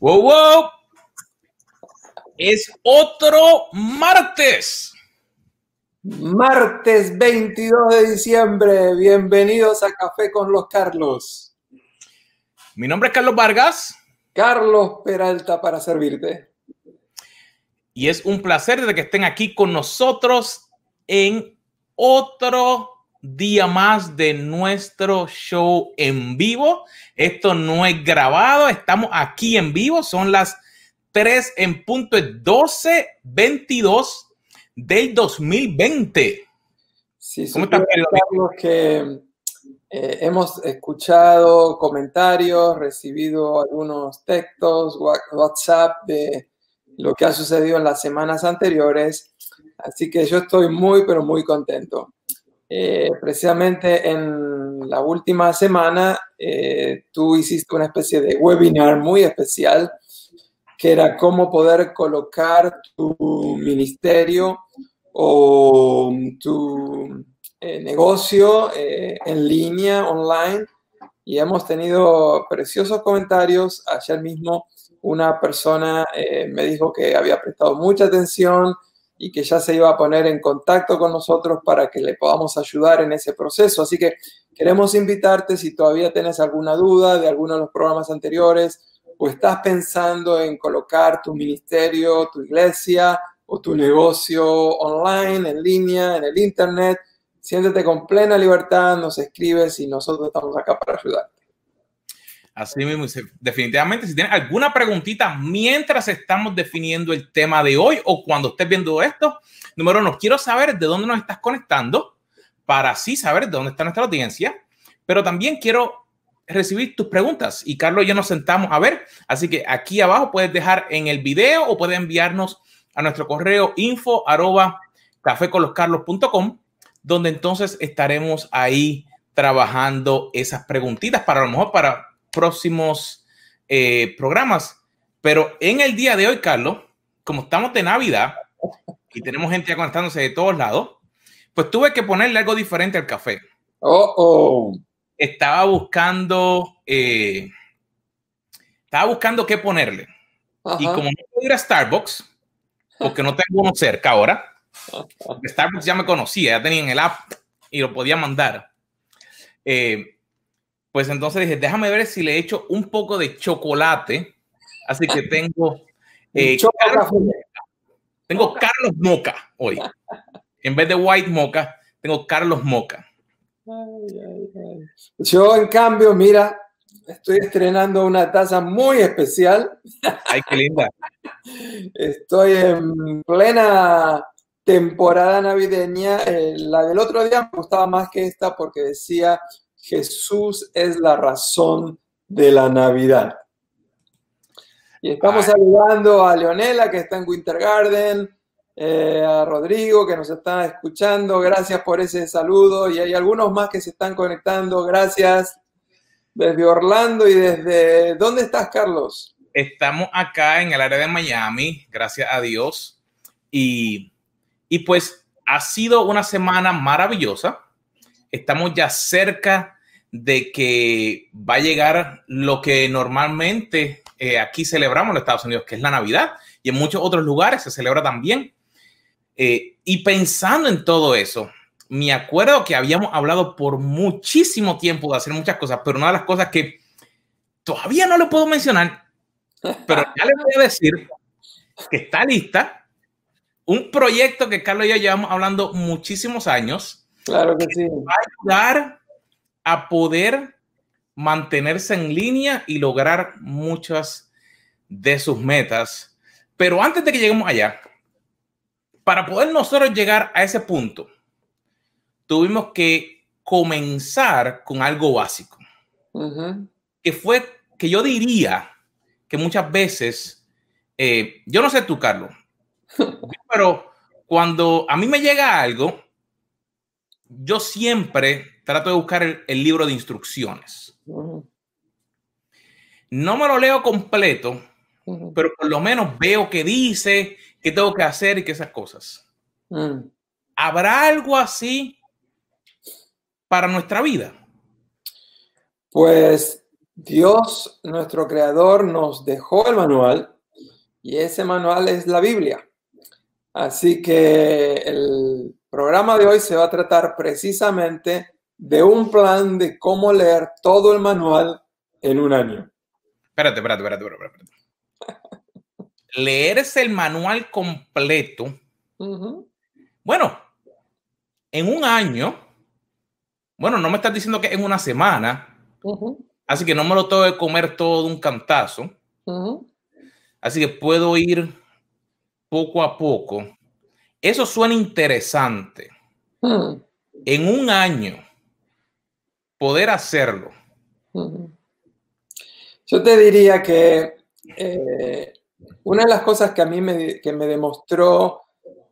Wow, wow. Es otro martes. Martes 22 de diciembre. Bienvenidos a Café con los Carlos. Mi nombre es Carlos Vargas. Carlos Peralta para servirte. Y es un placer de que estén aquí con nosotros en otro día más de nuestro show en vivo. Esto no es grabado, estamos aquí en vivo, son las 3 en punto, es 12, 22 del 2020. Sí, ¿Cómo estás, Carlos? Que eh, hemos escuchado comentarios, recibido algunos textos, WhatsApp de lo que ha sucedido en las semanas anteriores. Así que yo estoy muy, pero muy contento. Eh, precisamente en la última semana eh, tú hiciste una especie de webinar muy especial que era cómo poder colocar tu ministerio o tu eh, negocio en línea, online. Y hemos tenido preciosos comentarios. Ayer mismo una persona me dijo que había prestado mucha atención y que ya se iba a poner en contacto con nosotros para que le podamos ayudar en ese proceso. Así que queremos invitarte si todavía tienes alguna duda de alguno de los programas anteriores o estás pensando en colocar tu ministerio, tu iglesia o tu negocio online, en línea, en el Internet. Siéntete con plena libertad, nos escribes y nosotros estamos acá para ayudarte. Así mismo, definitivamente, si tienes alguna preguntita mientras estamos definiendo el tema de hoy o cuando estés viendo esto, número uno, quiero saber de dónde nos estás conectando para así saber de dónde está nuestra audiencia, pero también quiero recibir tus preguntas y Carlos y yo nos sentamos a ver, así que aquí abajo puedes dejar en el video o puedes enviarnos a nuestro correo info arroba donde entonces estaremos ahí trabajando esas preguntitas para a lo mejor para próximos eh, programas. Pero en el día de hoy, Carlos, como estamos de Navidad y tenemos gente conectándose de todos lados, pues tuve que ponerle algo diferente al café. Oh, oh. Estaba buscando, eh, estaba buscando qué ponerle. Y como no puedo ir a Starbucks, porque no tengo uno cerca ahora, Starbucks ya me conocía, ya tenía en el app y lo podía mandar. Eh, pues entonces dije, déjame ver si le echo un poco de chocolate. Así que tengo... Eh, Carlos, tengo Carlos Moca hoy. En vez de White Moca, tengo Carlos Moca. Yo, en cambio, mira, estoy estrenando una taza muy especial. Ay, qué linda. Estoy en plena temporada navideña. Eh, la del otro día me gustaba más que esta porque decía Jesús es la razón de la Navidad. Y estamos saludando a Leonela que está en Winter Garden, eh, a Rodrigo que nos está escuchando. Gracias por ese saludo. Y hay algunos más que se están conectando. Gracias. Desde Orlando y desde... ¿Dónde estás, Carlos? Estamos acá en el área de Miami, gracias a Dios. Y, y pues ha sido una semana maravillosa estamos ya cerca de que va a llegar lo que normalmente eh, aquí celebramos en los Estados Unidos, que es la Navidad, y en muchos otros lugares se celebra también. Eh, y pensando en todo eso, me acuerdo que habíamos hablado por muchísimo tiempo de hacer muchas cosas, pero una de las cosas que todavía no le puedo mencionar, pero ya le voy a decir que está lista un proyecto que Carlos y yo llevamos hablando muchísimos años, Claro que sí. Va a ayudar a poder mantenerse en línea y lograr muchas de sus metas. Pero antes de que lleguemos allá, para poder nosotros llegar a ese punto, tuvimos que comenzar con algo básico, que fue que yo diría que muchas veces, eh, yo no sé tú, Carlos, pero cuando a mí me llega algo, yo siempre trato de buscar el, libro de instrucciones. No me lo leo completo, pero por lo menos veo qué dice, qué tengo que hacer y qué esas cosas. Mm. ¿Habrá algo así para nuestra vida? Pues Dios, nuestro creador, nos dejó el manual y ese manual es la Biblia. Así que el programa de hoy se va a tratar precisamente de un plan de cómo leer todo el manual en un año. Espérate, espérate, espérate, espérate. Leerse el manual completo. Bueno, en un año, bueno, no me estás diciendo que en una semana, así que no me lo tengo que comer todo de un cantazo. Así que puedo ir poco a poco. Eso suena interesante. Hmm. En un año, poder hacerlo. Hmm. Yo te diría que eh, una de las cosas que a mí me, que me demostró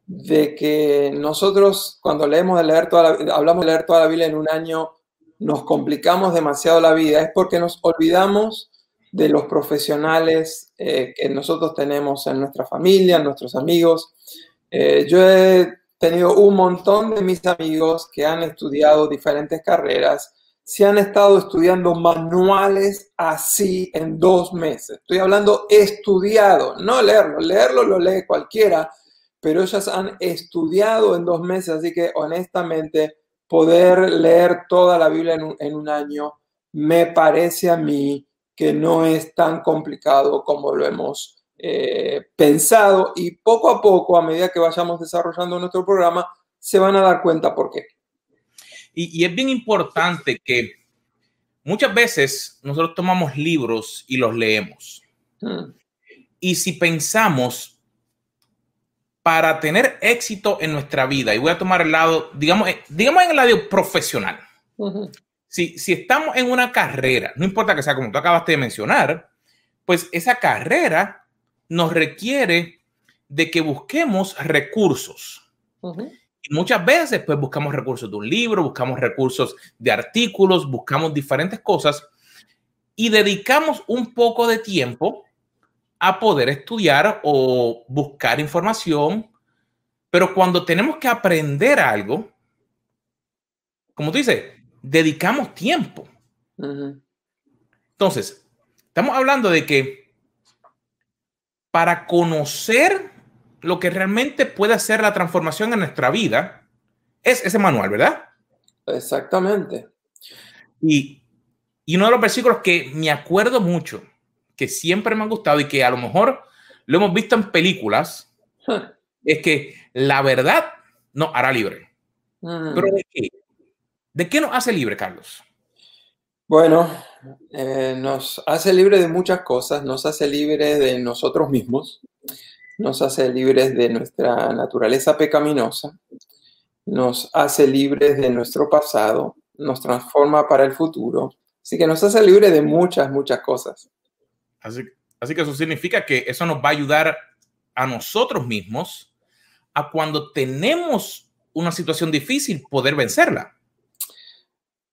de que nosotros cuando leemos de leer toda hablamos de leer toda la Biblia en un año, nos complicamos demasiado la vida, es porque nos olvidamos de los profesionales eh, que nosotros tenemos en nuestra familia, en nuestros amigos. Eh, yo he tenido un montón de mis amigos que han estudiado diferentes carreras, se han estado estudiando manuales así en dos meses. Estoy hablando estudiado, no leerlo, leerlo lo lee cualquiera, pero ellas han estudiado en dos meses, así que honestamente poder leer toda la Biblia en un año me parece a mí que no es tan complicado como lo hemos eh, pensado y poco a poco, a medida que vayamos desarrollando nuestro programa, se van a dar cuenta por qué. Y, es bien importante que muchas veces nosotros tomamos libros y los leemos. Hmm. Y si pensamos para tener éxito en nuestra vida, y voy a tomar el lado, digamos, eh, digamos en el lado profesional, si, estamos en una carrera, no importa que sea como tú acabaste de mencionar, pues esa carrera nos requiere de que busquemos recursos. Y muchas veces, pues buscamos recursos de un libro, buscamos recursos de artículos, buscamos diferentes cosas y dedicamos un poco de tiempo a poder estudiar o buscar información. Pero cuando tenemos que aprender algo, como tú dices, dedicamos tiempo. Entonces, estamos hablando de que para conocer lo que realmente puede hacer la transformación en nuestra vida, es ese manual, ¿verdad? Exactamente. Y, y uno de los versículos que me acuerdo mucho, que siempre me ha gustado y que a lo mejor lo hemos visto en películas, es que la verdad nos hará libre. Pero ¿de qué? ¿De qué nos hace libre, Carlos? Bueno, eh, nos hace libre de muchas cosas, nos hace libre de nosotros mismos, nos hace libres de nuestra naturaleza pecaminosa, nos hace libres de nuestro pasado, nos transforma para el futuro, así que nos hace libre de muchas, muchas cosas. Así, así que eso significa que eso nos va a ayudar a nosotros mismos a cuando tenemos una situación difícil poder vencerla.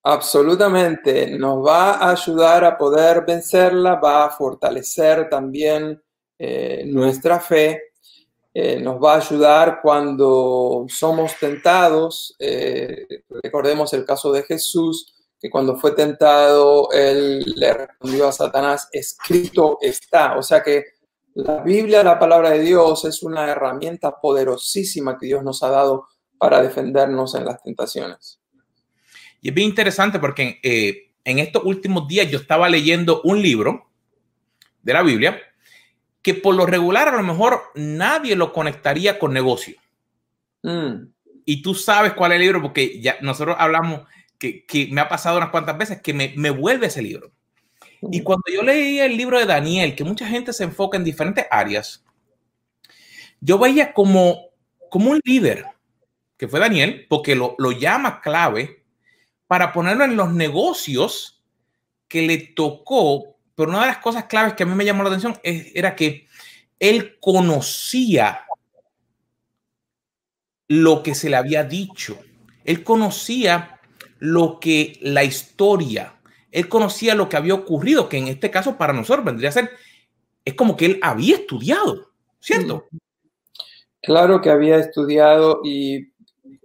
Absolutamente, nos va a ayudar a poder vencerla, va a fortalecer también eh, nuestra fe, eh, nos va a ayudar cuando somos tentados. Eh, recordemos el caso de Jesús, que cuando fue tentado, él le respondió a Satanás, escrito está. O sea que la Biblia, la palabra de Dios, es una herramienta poderosísima que Dios nos ha dado para defendernos en las tentaciones. Y es bien interesante porque eh, en estos últimos días yo estaba leyendo un libro de la Biblia que por lo regular a lo mejor nadie lo conectaría con negocio. Mm. Y tú sabes cuál es el libro porque ya nosotros hablamos que, me ha pasado unas cuantas veces que me, me vuelve ese libro. Y cuando yo leí el libro de Daniel, que mucha gente se enfoca en diferentes áreas, yo veía como, como un líder, que fue Daniel, porque lo, lo llama clave para ponerlo en los negocios que le tocó, pero una de las cosas claves que a mí me llamó la atención era que él conocía lo que se le había dicho, él conocía lo que la historia, él conocía lo que había ocurrido, que en este caso para nosotros vendría a ser, es como que él había estudiado, ¿cierto? Claro que había estudiado y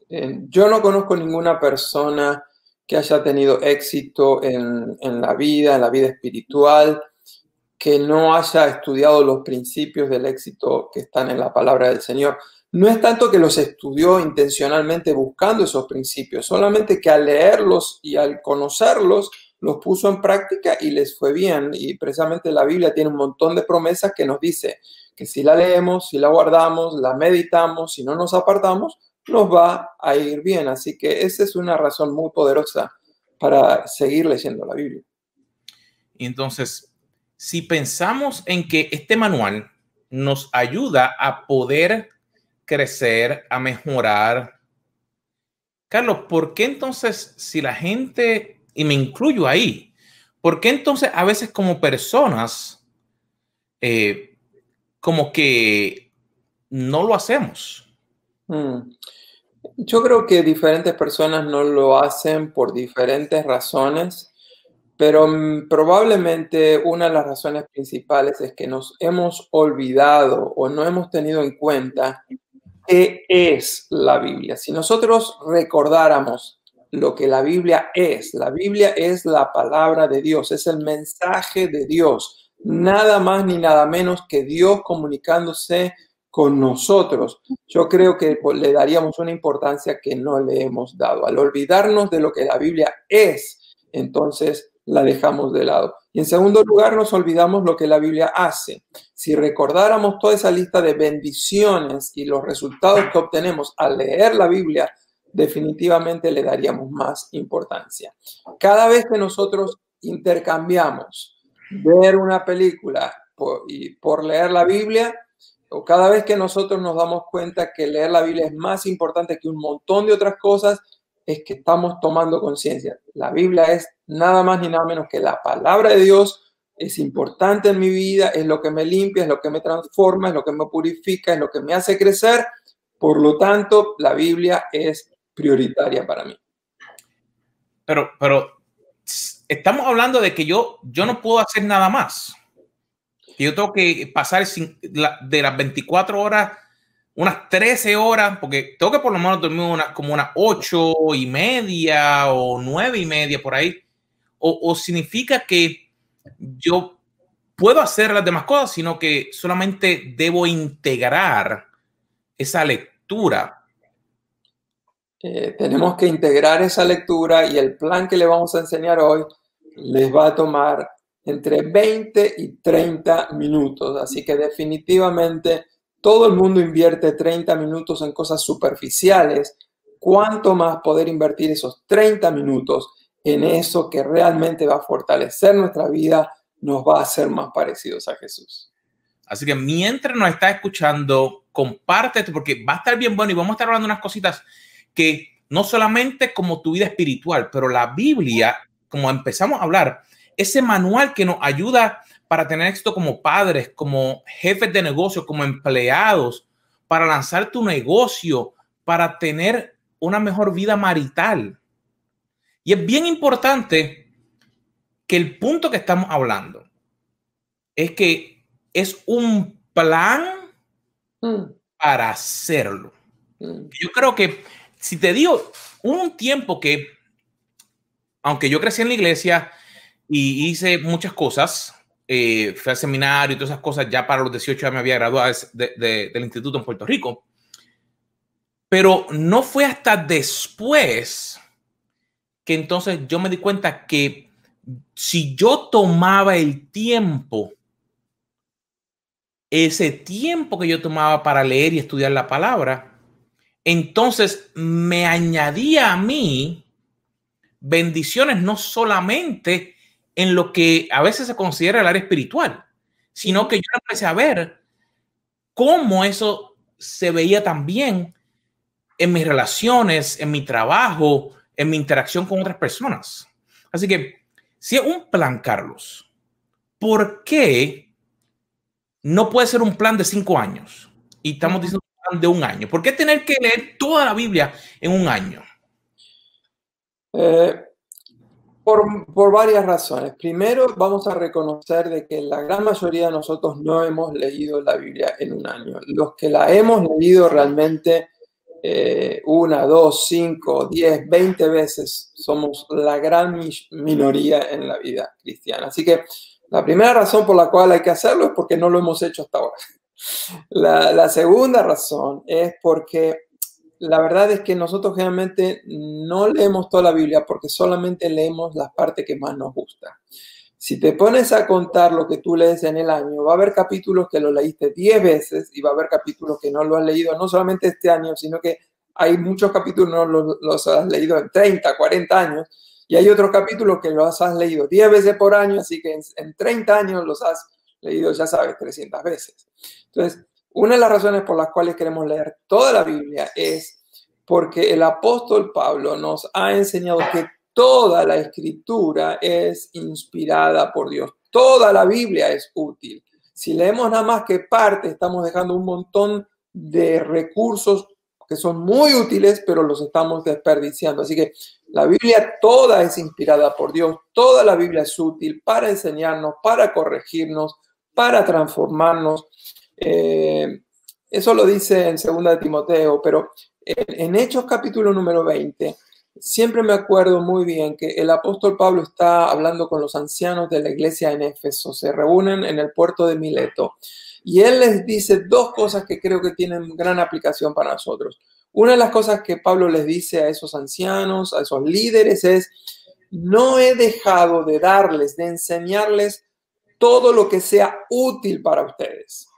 eh, yo no conozco ninguna persona que haya tenido éxito en, en la vida, en la vida espiritual, que no haya estudiado los principios del éxito que están en la palabra del Señor. No es tanto que los estudió intencionalmente buscando esos principios, solamente que al leerlos y al conocerlos, los puso en práctica y les fue bien. Y precisamente la Biblia tiene un montón de promesas que nos dice que si la leemos, si la guardamos, la meditamos, si no nos apartamos, nos va a ir bien. Así que esa es una razón muy poderosa para seguir leyendo la Biblia. Y entonces, si pensamos en que este manual nos ayuda a poder crecer, a mejorar, Carlos, ¿por qué entonces si la gente, y me incluyo ahí, ¿por qué entonces a veces como personas, eh, como que no lo hacemos? Mm. Yo creo que diferentes personas no lo hacen por diferentes razones. Pero mm, probablemente una de las razones principales es que nos hemos olvidado o no hemos tenido en cuenta qué es la Biblia. Si nosotros recordáramos lo que la Biblia es, la Biblia es la palabra de Dios, es el mensaje de Dios, nada más ni nada menos que Dios comunicándose con nosotros. Yo creo que le daríamos una importancia que no le hemos dado. Al olvidarnos de lo que la Biblia es, entonces la dejamos de lado. Y en segundo lugar, nos olvidamos lo que la Biblia hace. Si recordáramos toda esa lista de bendiciones y los resultados que obtenemos al leer la Biblia, definitivamente le daríamos más importancia. Cada vez que nosotros intercambiamos ver una película por, y por leer la Biblia, o cada vez que nosotros nos damos cuenta que leer la Biblia es más importante que un montón de otras cosas, es que estamos tomando conciencia. La Biblia es nada más ni nada menos que la palabra de Dios, es importante en mi vida, es lo que me limpia, es lo que me transforma, es lo que me purifica, es lo que me hace crecer. Por lo tanto, la Biblia es prioritaria para mí. Pero, pero estamos hablando de que yo, yo no puedo hacer nada más. Yo tengo que pasar de las 24 horas unas 13 horas, porque tengo que por lo menos dormir como unas 8 y media o 9 y media por ahí. O, significa que yo puedo hacer las demás cosas, sino que solamente debo integrar esa lectura. Eh, tenemos que integrar esa lectura y el plan que le vamos a enseñar hoy les va a tomar entre 20 y 30 minutos. Así que definitivamente todo el mundo invierte 30 minutos en cosas superficiales. ¿Cuánto más poder invertir esos 30 minutos en eso que realmente va a fortalecer nuestra vida, nos va a hacer más parecidos a Jesús? Así que mientras nos está escuchando, comparte porque va a estar bien bueno y vamos a estar hablando unas cositas que no solamente como tu vida espiritual, pero la Biblia, como empezamos a hablar, ese manual que nos ayuda para tener éxito como padres, como jefes de negocio, como empleados, para lanzar tu negocio, para tener una mejor vida marital. Y es bien importante que el punto que estamos hablando es que es un plan mm. para hacerlo. Mm. Yo creo que si te digo un tiempo que, aunque yo crecí en la iglesia y hice muchas cosas, eh, fui al seminario y todas esas cosas, ya para los 18 ya me había graduado del instituto en Puerto Rico. Pero no fue hasta después que entonces yo me di cuenta que si yo tomaba el tiempo, ese tiempo que yo tomaba para leer y estudiar la palabra, entonces me añadía a mí bendiciones no solamente en lo que a veces se considera el área espiritual, sino que yo empecé a ver cómo eso se veía también en mis relaciones, en mi trabajo, en mi interacción con otras personas. Así que, si es un plan, Carlos, ¿por qué no puede ser un plan de cinco años? Y estamos diciendo un plan de un año. ¿Por qué tener que leer toda la Biblia en un año? Eh, por, varias razones. Primero, vamos a reconocer de que la gran mayoría de nosotros no hemos leído la Biblia en un año. Los que la hemos leído realmente eh, una, dos, cinco, diez, veinte veces. Somos la gran minoría en la vida cristiana. Así que la primera razón por la cual hay que hacerlo es porque no lo hemos hecho hasta ahora. La, la segunda razón es porque la verdad es que nosotros generalmente no leemos toda la Biblia porque solamente leemos la parte que más nos gusta. Si te pones a contar lo que tú lees en el año, va a haber capítulos que lo leíste 10 veces y va a haber capítulos que no lo has leído no solamente este año, sino que hay muchos capítulos que no los, has leído en 30, 40 años y hay otros capítulos que los has leído 10 veces por año, así que en, en 30 años los has leído, ya sabes, 300 veces. Entonces, una de las razones por las cuales queremos leer toda la Biblia es porque el apóstol Pablo nos ha enseñado que toda la escritura es inspirada por Dios. Toda la Biblia es útil. Si leemos nada más que parte, estamos dejando un montón de recursos que son muy útiles, pero los estamos desperdiciando. Así que la Biblia toda es inspirada por Dios. Toda la Biblia es útil para enseñarnos, para corregirnos, para transformarnos. Eh, eso lo dice en 2 de Timoteo, pero en, Hechos capítulo número 20, siempre me acuerdo muy bien que el apóstol Pablo está hablando con los ancianos de la iglesia en Éfeso, se reúnen en el puerto de Mileto y él les dice dos cosas que creo que tienen gran aplicación para nosotros. Una de las cosas que Pablo les dice a esos ancianos, a esos líderes es, no he dejado de darles, de enseñarles todo lo que sea útil para ustedes.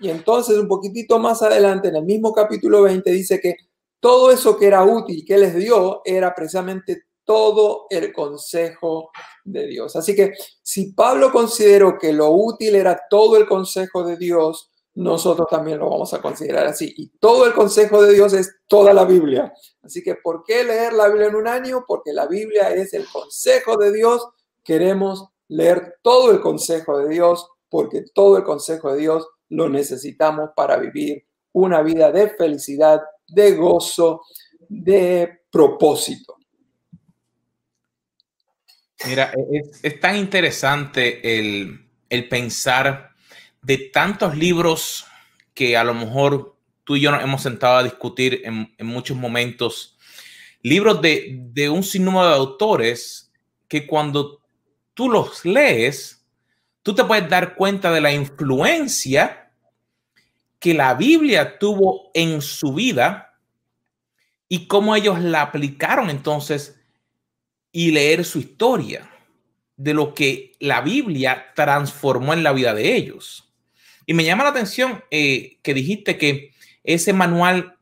Y entonces un poquitito más adelante, en el mismo capítulo 20, dice que todo eso que era útil que les dio era precisamente todo el consejo de Dios. Así que si Pablo consideró que lo útil era todo el consejo de Dios, nosotros también lo vamos a considerar así. Y todo el consejo de Dios es toda la Biblia. Así que, ¿por qué leer la Biblia en un año? Porque la Biblia es el consejo de Dios. Queremos leer todo el consejo de Dios porque todo el consejo de Dios lo necesitamos para vivir una vida de felicidad, de gozo, de propósito. Mira, es, tan interesante el, pensar de tantos libros que a lo mejor tú y yo nos hemos sentado a discutir en, muchos momentos, libros de, de, un sinnúmero de autores que cuando tú los lees, tú te puedes dar cuenta de la influencia que la Biblia tuvo en su vida y cómo ellos la aplicaron entonces y leer su historia de lo que la Biblia transformó en la vida de ellos. Y me llama la atención eh, que dijiste que ese manual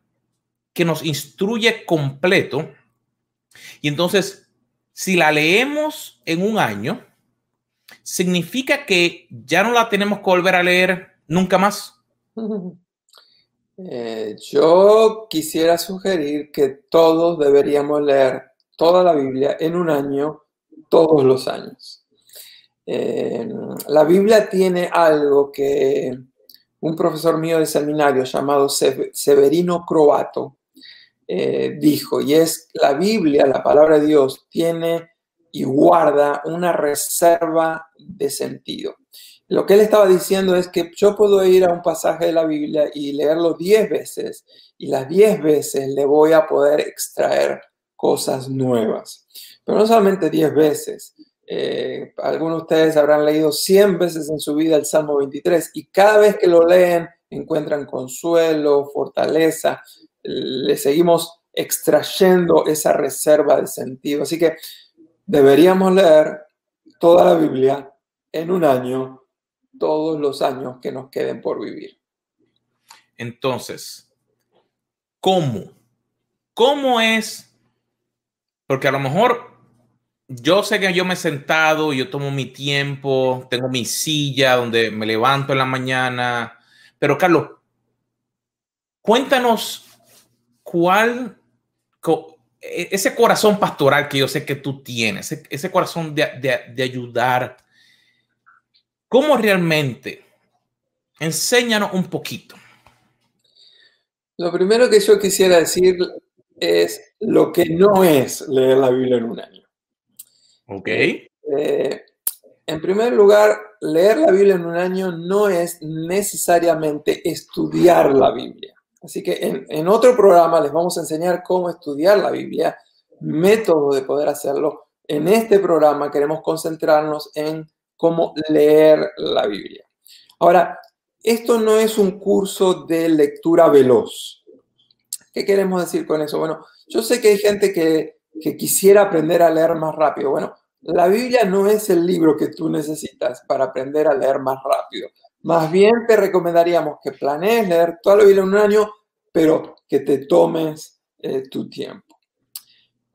que nos instruye completo, y entonces, si la leemos en un año, significa que ya no la tenemos que volver a leer nunca más. Eh, yo quisiera sugerir que todos deberíamos leer toda la Biblia en un año, todos los años. Eh, la Biblia tiene algo que un profesor mío de seminario llamado Severino Croato eh, dijo, y es la Biblia, la palabra de Dios, tiene y guarda una reserva de sentido. Lo que él estaba diciendo es que yo puedo ir a un pasaje de la Biblia y leerlo diez veces y las diez veces le voy a poder extraer cosas nuevas. Pero no solamente 10 veces. Eh, algunos de ustedes habrán leído 100 veces en su vida el Salmo 23 y cada vez que lo leen encuentran consuelo, fortaleza. Le seguimos extrayendo esa reserva de sentido. Así que deberíamos leer toda la Biblia en un año, todos los años que nos queden por vivir. Entonces, ¿cómo? ¿Cómo es porque a lo mejor yo sé que yo me he sentado, yo tomo mi tiempo, tengo mi silla donde me levanto en la mañana. Pero Carlos, cuéntanos cuál, ese corazón pastoral que yo sé que tú tienes, ese, corazón de, de ayudar, ¿cómo realmente? Enséñanos un poquito. Lo primero que yo quisiera decir es lo que no es leer la Biblia en un año. Ok. Eh, en primer lugar, leer la Biblia en un año no es necesariamente estudiar la Biblia. Así que en, otro programa les vamos a enseñar cómo estudiar la Biblia, método de poder hacerlo. En este programa queremos concentrarnos en cómo leer la Biblia. Ahora, esto no es un curso de lectura veloz. ¿Qué queremos decir con eso? Bueno, yo sé que hay gente que, quisiera aprender a leer más rápido. Bueno, la Biblia no es el libro que tú necesitas para aprender a leer más rápido. Más bien te recomendaríamos que planees leer toda la Biblia en un año, pero que te tomes eh, tu tiempo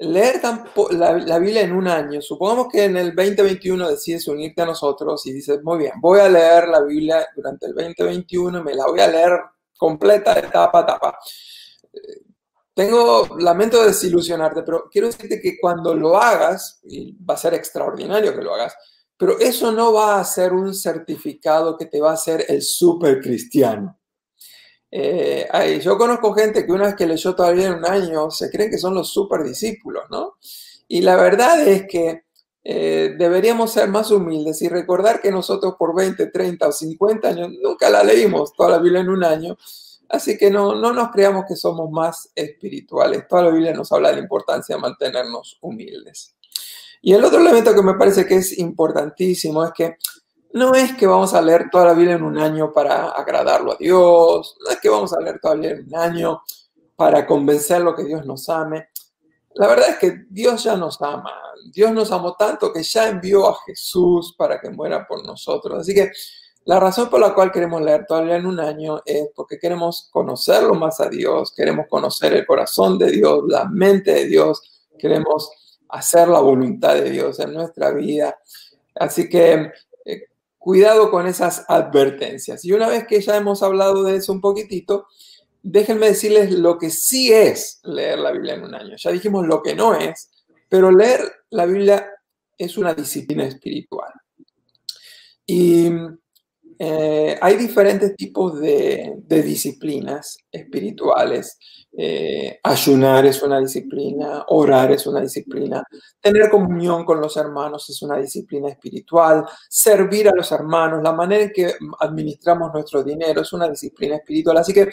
leer la, Biblia en un año, supongamos que en el 2021 decides unirte a nosotros y dices, muy bien, voy a leer la Biblia durante el 2021 y me la voy a leer completa de tapa a tapa. Eh, tengo, lamento desilusionarte, pero quiero decirte que cuando lo hagas, y va a ser extraordinario que lo hagas, pero eso no va a ser un certificado que te va a hacer el super cristiano. Eh, yo conozco gente que una vez que leyó todavía en un año se creen que son los super discípulos, ¿no? Y la verdad es que eh, deberíamos ser más humildes y recordar que nosotros por 20, 30 o 50 años nunca la leímos toda la Biblia en un año. Así que no, no nos creamos que somos más espirituales. Toda la Biblia nos habla de la importancia de mantenernos humildes. Y el otro elemento que me parece que es importantísimo es que no es que vamos a leer toda la Biblia en un año para agradarlo a Dios, no es que vamos a leer toda la Biblia en un año para convencerlo que Dios nos ame. La verdad es que Dios ya nos ama. Dios nos amó tanto que ya envió a Jesús para que muera por nosotros. Así que la razón por la cual queremos leer toda la Biblia en un año es porque queremos conocerlo más a Dios, queremos conocer el corazón de Dios, la mente de Dios, queremos hacer la voluntad de Dios en nuestra vida. Así que cuidado con esas advertencias. Y una vez que ya hemos hablado de eso un poquitito, déjenme decirles lo que sí es leer la Biblia en un año. Ya dijimos lo que no es, pero leer la Biblia es una disciplina espiritual. Y eh, hay diferentes tipos de, disciplinas espirituales. Eh, ayunar es una disciplina, orar es una disciplina, tener comunión con los hermanos es una disciplina espiritual, servir a los hermanos, la manera en que administramos nuestro dinero es una disciplina espiritual. Así que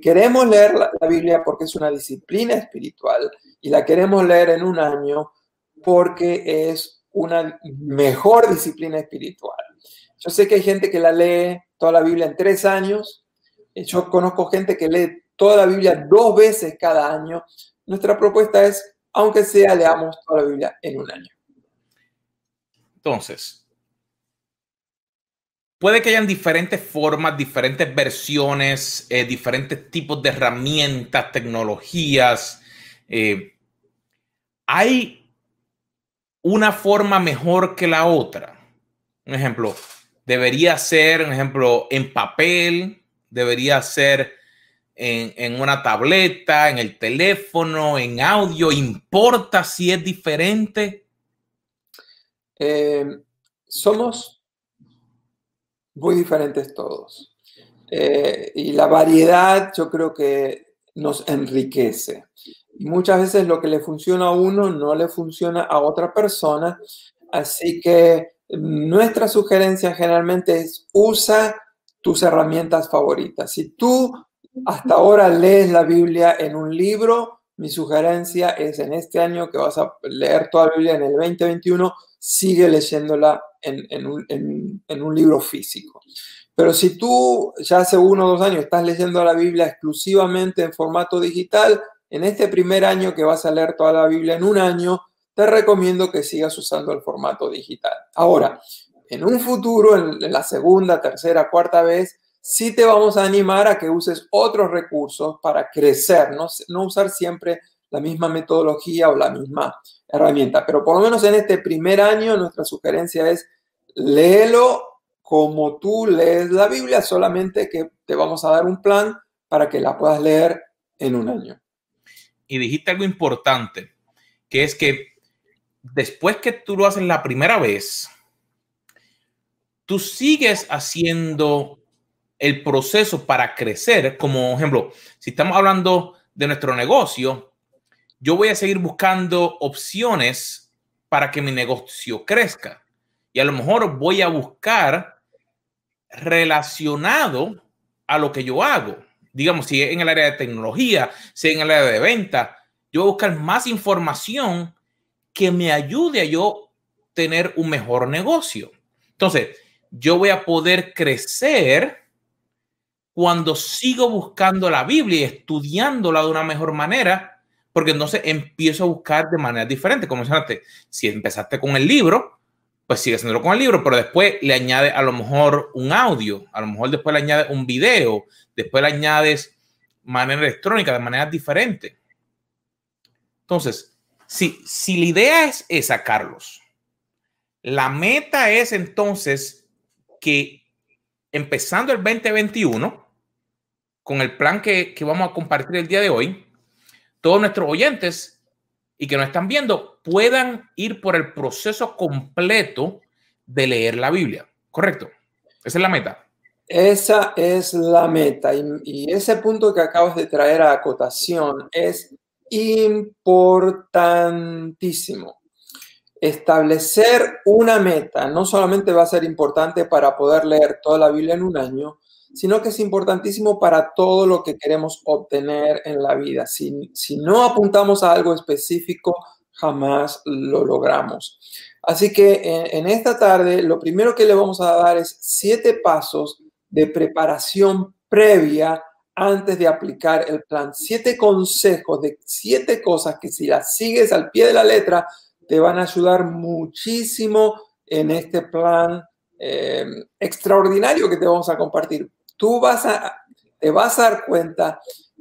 queremos leer la Biblia porque es una disciplina espiritual y la queremos leer en un año porque es una mejor disciplina espiritual. Yo sé que hay gente que la lee toda la Biblia en tres años. Yo conozco gente que lee toda la Biblia dos veces cada año. Nuestra propuesta es, aunque sea, leamos toda la Biblia en un año. Entonces, puede que hayan diferentes formas, diferentes versiones, eh, diferentes tipos de herramientas, tecnologías. Eh, hay una forma mejor que la otra. Un ejemplo, debería ser, un ejemplo, en papel, debería ser en, una tableta, en el teléfono, en audio, ¿importa si es diferente? Eh, somos muy diferentes todos. Eh, y la variedad yo creo que nos enriquece. Y muchas veces lo que le funciona a uno no le funciona a otra persona. Así que nuestra sugerencia generalmente es usa tus herramientas favoritas. Si tú hasta ahora lees la Biblia en un libro, mi sugerencia es en este año que vas a leer toda la Biblia en el 2021, sigue leyéndola en, un, en un libro físico. Pero si tú ya hace uno o dos años estás leyendo la Biblia exclusivamente en formato digital, en este primer año que vas a leer toda la Biblia en un año, te recomiendo que sigas usando el formato digital. Ahora, en un futuro, en la segunda, tercera, cuarta vez, sí te vamos a animar a que uses otros recursos para crecer, no, no usar siempre la misma metodología o la misma herramienta. Pero por lo menos en este primer año, nuestra sugerencia es léelo como tú lees la Biblia, solamente que te vamos a dar un plan para que la puedas leer en un año. Y dijiste algo importante, que es que después que tú lo haces la primera vez, tú sigues haciendo el proceso para crecer, como ejemplo, si estamos hablando de nuestro negocio, yo voy a seguir buscando opciones para que mi negocio crezca. Y a lo mejor voy a buscar relacionado a lo que yo hago. digamos, si en el área de tecnología, si en el área de venta, yo voy a buscar más información que me ayude a yo tener un mejor negocio. Entonces, yo voy a poder crecer cuando sigo buscando la Biblia y estudiándola de una mejor manera, porque entonces empiezo a buscar de manera diferente. Como mencionaste, si empezaste con el libro, pues sigue haciéndolo con el libro, pero después le añade a lo mejor un audio, a lo mejor después le añades un video, después le añades manera electrónica, de manera diferente. Entonces, si, si la idea es esa, Carlos, la meta es entonces que empezando el 2021, con el plan que, que vamos a compartir el día de hoy, todos nuestros oyentes y que nos están viendo puedan ir por el proceso completo de leer la Biblia. ¿Correcto? Esa es la meta. Esa es la meta. Y, ese punto que acabas de traer a acotación es importantísimo. Establecer una meta no solamente va a ser importante para poder leer toda la Biblia en un año, sino que es importantísimo para todo lo que queremos obtener en la vida. Si, si no apuntamos a algo específico, jamás lo logramos. Así que en, esta tarde, lo primero que le vamos a dar es siete pasos de preparación previa antes de aplicar el plan. Siete consejos de siete cosas que si las sigues al pie de la letra, te van a ayudar muchísimo en este plan eh, extraordinario que te vamos a compartir tú vas a, te vas a dar cuenta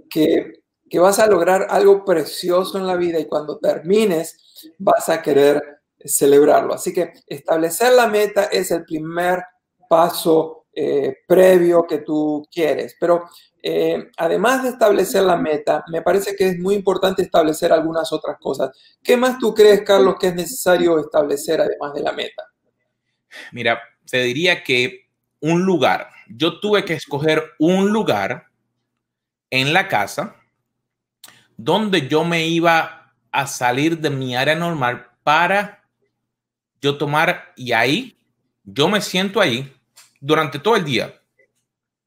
que, vas a lograr algo precioso en la vida y cuando termines vas a querer celebrarlo. Así que establecer la meta es el primer paso eh, previo que tú quieres. Pero eh, además de establecer la meta, me parece que es muy importante establecer algunas otras cosas. ¿Qué más tú crees, Carlos, que es necesario establecer además de la meta? Mira, te diría que un lugar, yo tuve que escoger un lugar en la casa donde yo me iba a salir de mi área normal para yo tomar y ahí yo me siento ahí durante todo el día.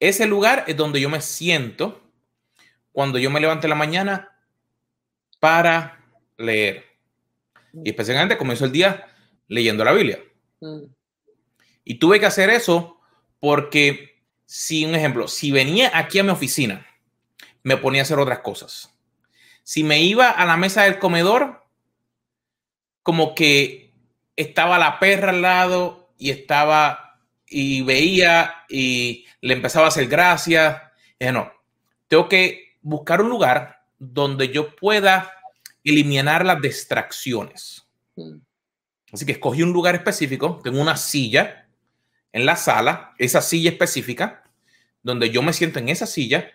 Ese lugar es donde yo me siento cuando yo me levanto en la mañana para leer. Y especialmente comienzo el día leyendo la Biblia. Mm. Y tuve que hacer eso porque si, un ejemplo, si venía aquí a mi oficina, me ponía a hacer otras cosas. Si me iba a la mesa del comedor, como que estaba la perra al lado y estaba y veía y le empezaba a hacer gracias. Y no, tengo que buscar un lugar donde yo pueda eliminar las distracciones. Mm. Así que escogí un lugar específico, tengo una silla en la sala, esa silla específica, donde yo me siento en esa silla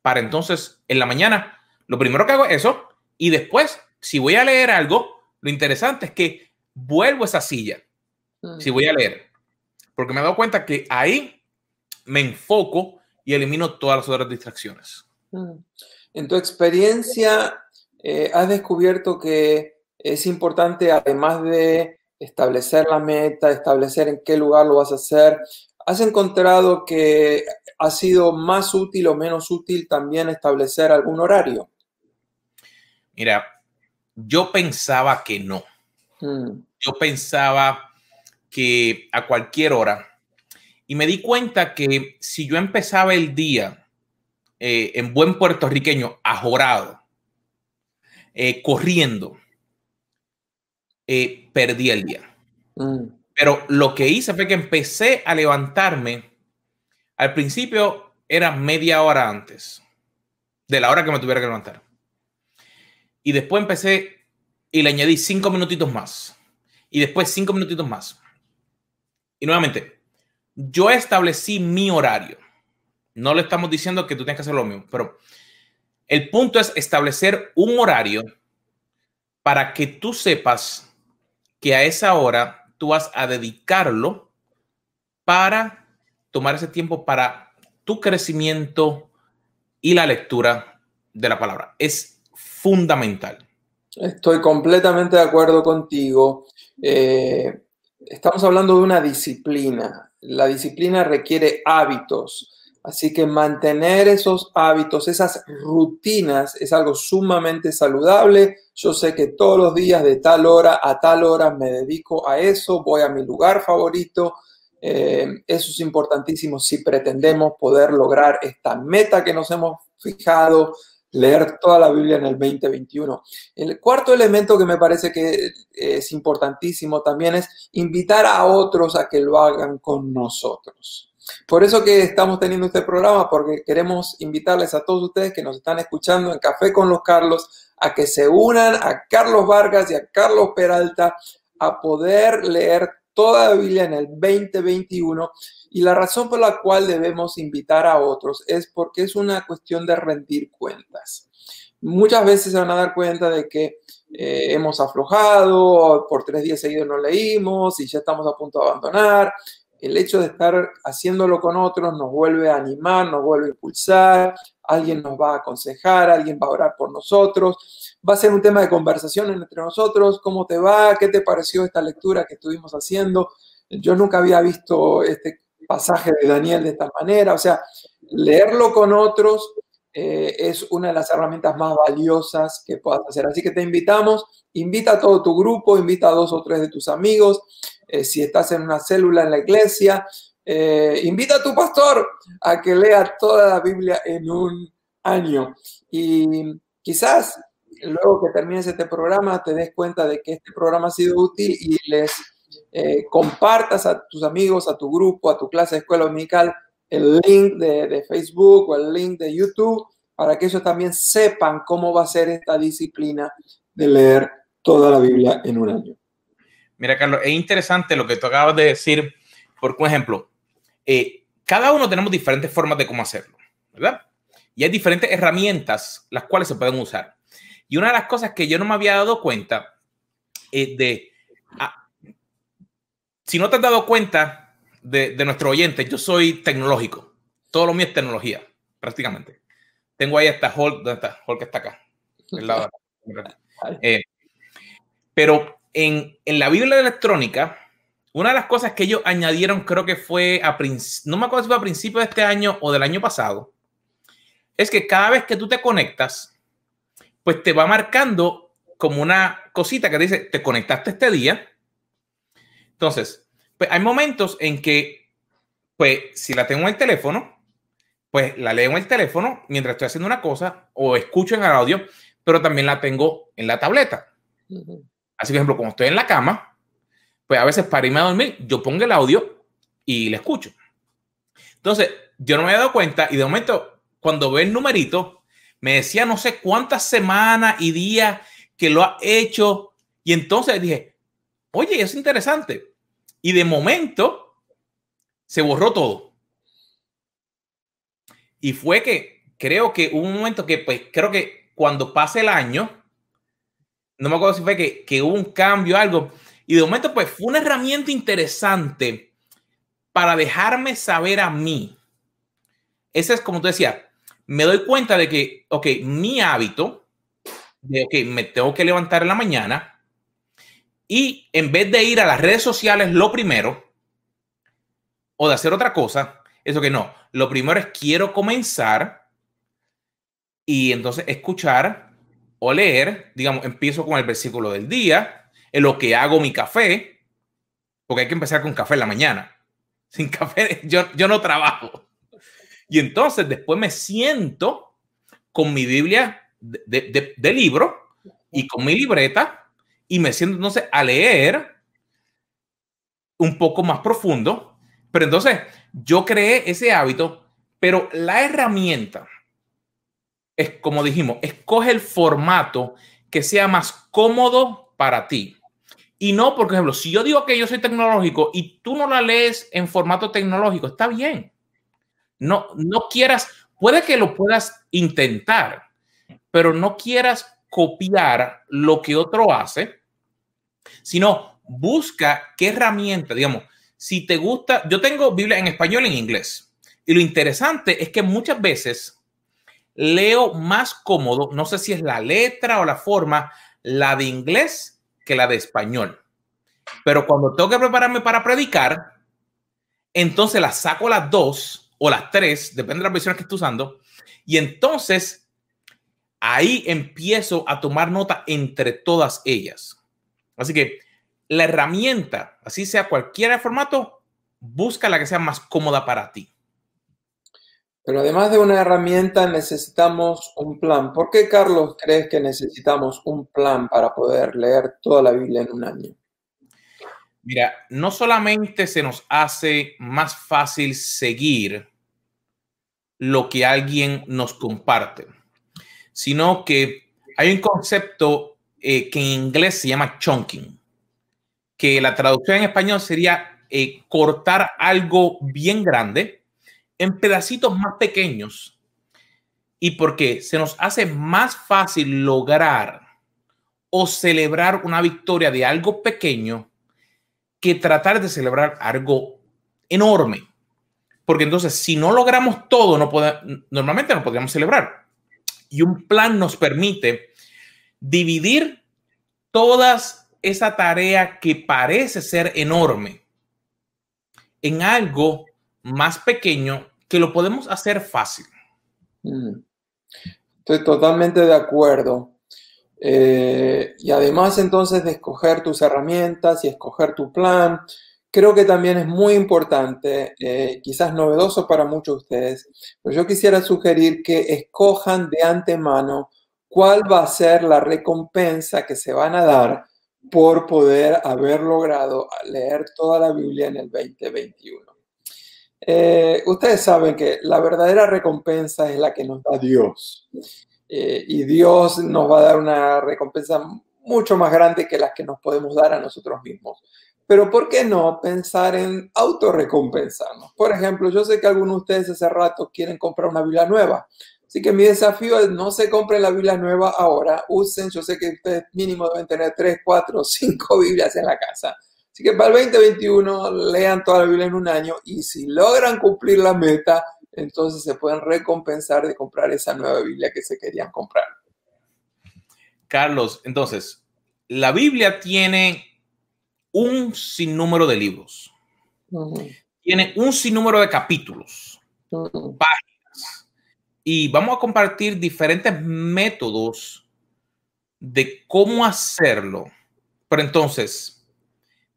para entonces en la mañana, lo primero que hago es eso y después, si voy a leer algo, lo interesante es que vuelvo a esa silla, mm. si voy a leer, porque me he dado cuenta que ahí me enfoco y elimino todas las otras distracciones. Mm. En tu experiencia, eh, has descubierto que es importante, además de establecer la meta, establecer en qué lugar lo vas a hacer, ¿Has encontrado que ha sido más útil o menos útil también establecer algún horario? Mira, yo pensaba que no. Mm. Yo pensaba que a cualquier hora. Y me di cuenta que si yo empezaba el día eh, en buen puertorriqueño, ajorado, eh, corriendo, eh, perdí el día. Mm. Pero lo que hice fue que empecé a levantarme. Al principio era media hora antes de la hora que me tuviera que levantar. Y después empecé y le añadí cinco minutitos más. Y después cinco minutitos más. Y nuevamente, yo establecí mi horario. No le estamos diciendo que tú tienes que hacer lo mismo, pero el punto es establecer un horario para que tú sepas que a esa hora tú vas a dedicarlo para tomar ese tiempo para tu crecimiento y la lectura de la palabra. Es fundamental. Estoy completamente de acuerdo contigo. Eh, estamos hablando de una disciplina. La disciplina requiere hábitos. Así que mantener esos hábitos, esas rutinas es algo sumamente saludable. Yo sé que todos los días de tal hora a tal hora me dedico a eso, voy a mi lugar favorito. Eh, eso es importantísimo si pretendemos poder lograr esta meta que nos hemos fijado, leer toda la Biblia en el 2021. El cuarto elemento que me parece que es importantísimo también es invitar a otros a que lo hagan con nosotros. Por eso que estamos teniendo este programa, porque queremos invitarles a todos ustedes que nos están escuchando en Café con los Carlos a que se unan a Carlos Vargas y a Carlos Peralta a poder leer toda Biblia en el 2021. Y la razón por la cual debemos invitar a otros es porque es una cuestión de rendir cuentas. Muchas veces se van a dar cuenta de que eh, hemos aflojado, por tres días seguidos no leímos y ya estamos a punto de abandonar el hecho de estar haciéndolo con otros nos vuelve a animar, nos vuelve a impulsar, alguien nos va a aconsejar, alguien va a orar por nosotros, va a ser un tema de conversación entre nosotros, ¿cómo te va? ¿Qué te pareció esta lectura que estuvimos haciendo? Yo nunca había visto este pasaje de Daniel de esta manera, o sea, leerlo con otros eh, es una de las herramientas más valiosas que puedas hacer. Así que te invitamos, invita a todo tu grupo, invita a dos o tres de tus amigos, eh, si estás en una célula en la iglesia, eh, invita a tu pastor a que lea toda la Biblia en un año. Y quizás luego que termines este programa te des cuenta de que este programa ha sido útil y les eh, compartas a tus amigos, a tu grupo, a tu clase de escuela dominical el link de, de Facebook o el link de YouTube para que ellos también sepan cómo va a ser esta disciplina de leer toda la Biblia en un año. Mira, Carlos, es interesante lo que tú acabas de decir, por ejemplo, eh, cada uno tenemos diferentes formas de cómo hacerlo, ¿verdad? Y hay diferentes herramientas las cuales se pueden usar. Y una de las cosas que yo no me había dado cuenta es de, ah, si no te has dado cuenta de, de nuestro oyente, yo soy tecnológico. Todo lo mío es tecnología, prácticamente. Tengo ahí esta Hulk, ¿dónde está? Hulk está acá. Eh, pero en, la Biblia electrónica, una de las cosas que ellos añadieron, creo que fue a no me acuerdo si fue a principios de este año o del año pasado, es que cada vez que tú te conectas, pues te va marcando como una cosita que dice, te conectaste este día. Entonces, pues hay momentos en que, pues si la tengo en el teléfono, pues la leo en el teléfono mientras estoy haciendo una cosa o escucho en el audio, pero también la tengo en la tableta. Así, por ejemplo, cuando estoy en la cama, pues a veces para irme a dormir, yo pongo el audio y le escucho. Entonces, yo no me había dado cuenta y de momento, cuando ve el numerito, me decía no sé cuántas semanas y días que lo ha hecho. Y entonces dije, oye, es interesante. Y de momento, se borró todo. Y fue que creo que hubo un momento que, pues, creo que cuando pase el año, no me acuerdo si fue que, que hubo un cambio, algo, y de momento pues fue una herramienta interesante para dejarme saber a mí. Ese es como tú decías, me doy cuenta de que, ok, mi hábito, de, me tengo que levantar en la mañana y en vez de ir a las redes sociales lo primero, o de hacer otra cosa, eso que no, lo primero es quiero comenzar y entonces escuchar o leer, digamos, empiezo con el versículo del día, en lo que hago mi café, porque hay que empezar con café en la mañana. Sin café yo, yo no trabajo. Y entonces después me siento con mi Biblia de, de, libro y con mi libreta y me siento entonces a leer un poco más profundo. Pero entonces yo creé ese hábito, pero la herramienta es como dijimos, escoge el formato que sea más cómodo para ti. Y no, por ejemplo, si yo digo que yo soy tecnológico y tú no la lees en formato tecnológico, está bien. No, no quieras, puede que lo puedas intentar, pero no quieras copiar lo que otro hace, sino busca qué herramienta, digamos, si te gusta, yo tengo Biblia en español y en inglés. Y lo interesante es que muchas veces leo más cómodo, no sé si es la letra o la forma, la de inglés que la de español. Pero cuando tengo que prepararme para predicar, entonces las saco las dos o las tres, depende de las versiones que estés usando. Y entonces ahí empiezo a tomar nota entre todas ellas. Así que la herramienta, así sea cualquier formato, busca la que sea más cómoda para ti. Pero además de una herramienta necesitamos un plan. ¿Por qué, Carlos, crees que necesitamos un plan para poder leer toda la Biblia en un año? Mira, no solamente se nos hace más fácil seguir lo que alguien nos comparte, sino que hay un concepto eh, que en inglés se llama chunking, que la traducción en español sería eh, cortar algo bien grande en pedacitos más pequeños. Y porque se nos hace más fácil lograr o celebrar una victoria de algo pequeño que tratar de celebrar algo enorme. Porque entonces, si no logramos todo, no normalmente no podríamos celebrar. Y un plan nos permite dividir todas esa tarea que parece ser enorme en algo más pequeño que lo podemos hacer fácil. Mm. Estoy totalmente de acuerdo. Eh, y además entonces de escoger tus herramientas y escoger tu plan, creo que también es muy importante, eh, quizás novedoso para muchos de ustedes, pero yo quisiera sugerir que escojan de antemano cuál va a ser la recompensa que se van a dar por poder haber logrado leer toda la Biblia en el 2021. Eh, ustedes saben que la verdadera recompensa es la que nos da Dios. Eh, y Dios nos va a dar una recompensa mucho más grande que las que nos podemos dar a nosotros mismos. Pero ¿por qué no pensar en autorrecompensarnos? Por ejemplo, yo sé que algunos de ustedes hace rato quieren comprar una Biblia nueva. Así que mi desafío es no se compren la Biblia nueva ahora, usen, yo sé que ustedes mínimo deben tener 3, 4, 5 Biblias en la casa. Así que para el 2021 lean toda la Biblia en un año y si logran cumplir la meta, entonces se pueden recompensar de comprar esa nueva Biblia que se querían comprar. Carlos, entonces, la Biblia tiene un sinnúmero de libros. Tiene un sinnúmero de capítulos, páginas. Y vamos a compartir diferentes métodos de cómo hacerlo. Pero entonces,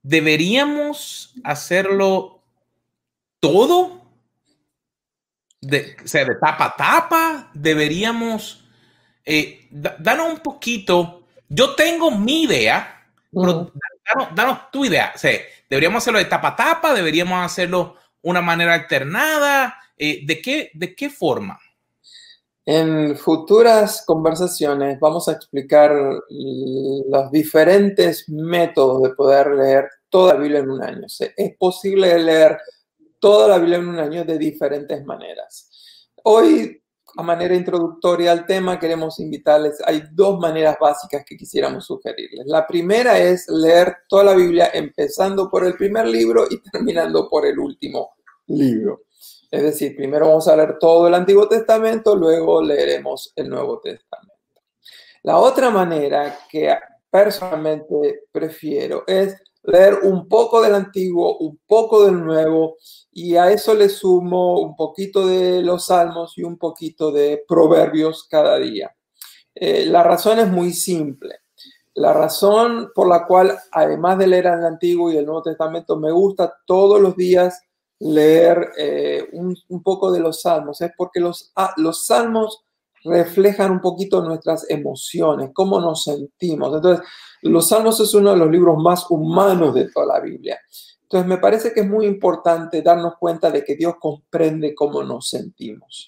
¿deberíamos hacerlo todo? de, o sea, de tapa a tapa, deberíamos eh, danos un poquito. Yo tengo mi idea, pero danos, tu idea. O sea, deberíamos hacerlo de tapa a tapa, deberíamos hacerlo una manera alternada. Eh, ¿de, qué, ¿De qué forma? En futuras conversaciones vamos a explicar los diferentes métodos de poder leer toda la Biblia en un año. es posible leer toda la Biblia en un año de diferentes maneras. Hoy, a manera introductoria al tema, queremos invitarles, hay dos maneras básicas que quisiéramos sugerirles. La primera es leer toda la Biblia empezando por el primer libro y terminando por el último libro. Es decir, primero vamos a leer todo el Antiguo Testamento, luego leeremos el Nuevo Testamento. La otra manera que personalmente prefiero es leer un poco del antiguo, un poco del nuevo, y a eso le sumo un poquito de los salmos y un poquito de proverbios cada día. Eh, la razón es muy simple. La razón por la cual, además de leer el Antiguo y el Nuevo Testamento, me gusta todos los días leer eh, un, poco de los salmos, es porque los, ah, los salmos reflejan un poquito nuestras emociones, cómo nos sentimos. Entonces, los Salmos es uno de los libros más humanos de toda la Biblia. Entonces, me parece que es muy importante darnos cuenta de que Dios comprende cómo nos sentimos.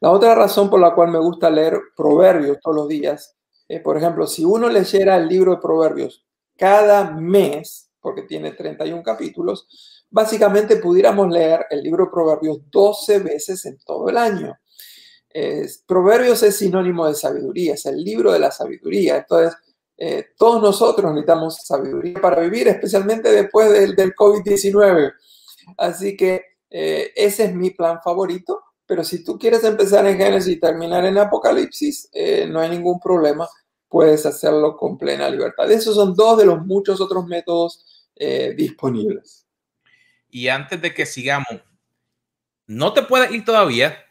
La otra razón por la cual me gusta leer Proverbios todos los días, es, por ejemplo, si uno leyera el libro de Proverbios cada mes, porque tiene 31 capítulos, básicamente pudiéramos leer el libro Proverbios 12 veces en todo el año. Proverbios es sinónimo de sabiduría, es el libro de la sabiduría. Entonces, eh, todos nosotros necesitamos sabiduría para vivir, especialmente después del, del COVID-19. Así que eh, ese es mi plan favorito, pero si tú quieres empezar en Génesis y terminar en Apocalipsis, eh, no hay ningún problema, puedes hacerlo con plena libertad. Esos son dos de los muchos otros métodos disponibles. Y antes de que sigamos, no te puedes ir todavía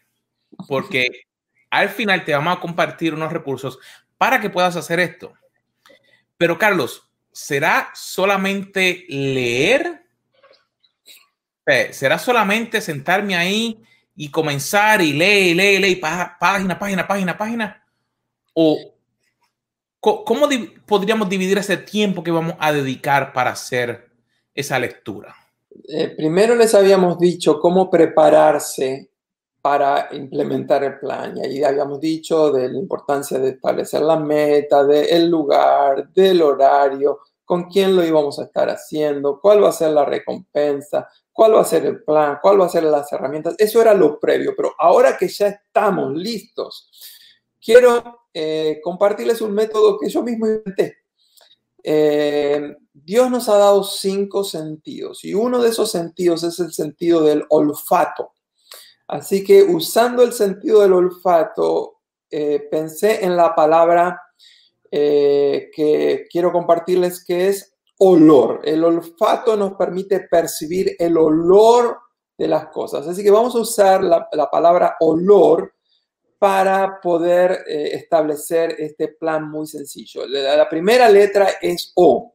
porque al final te vamos a compartir unos recursos para que puedas hacer esto. Pero Carlos, ¿será solamente leer? Eh, ¿Será solamente sentarme ahí y comenzar y leer, leer, leer, página, página, página, página? ¿O cómo podríamos dividir ese tiempo que vamos a dedicar para hacer esa lectura? Eh, primero les habíamos dicho cómo prepararse para implementar el plan. Y ahí habíamos dicho de la importancia de establecer la meta, del lugar, del horario, con quién lo íbamos a estar haciendo, cuál va a ser la recompensa, cuál va a ser el plan, cuál va a ser las herramientas. Eso era lo previo, pero ahora que ya estamos listos, quiero eh, compartirles un método que yo mismo inventé. Eh, Dios nos ha dado cinco sentidos y uno de esos sentidos es el sentido del olfato. Así que usando el sentido del olfato, eh, pensé en la palabra eh, que quiero compartirles que es olor. El olfato nos permite percibir el olor de las cosas. Así que vamos a usar la, palabra olor para poder eh, establecer este plan muy sencillo. la primera letra es O.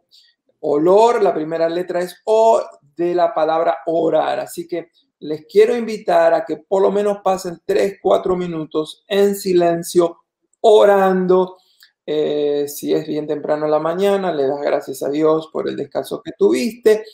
Olor, la primera letra es O de la palabra orar. Así que les quiero invitar a que por lo menos pasen 3, 4 minutos en silencio, orando. Eh, si es bien temprano en la mañana, le das gracias a Dios por el descanso que tuviste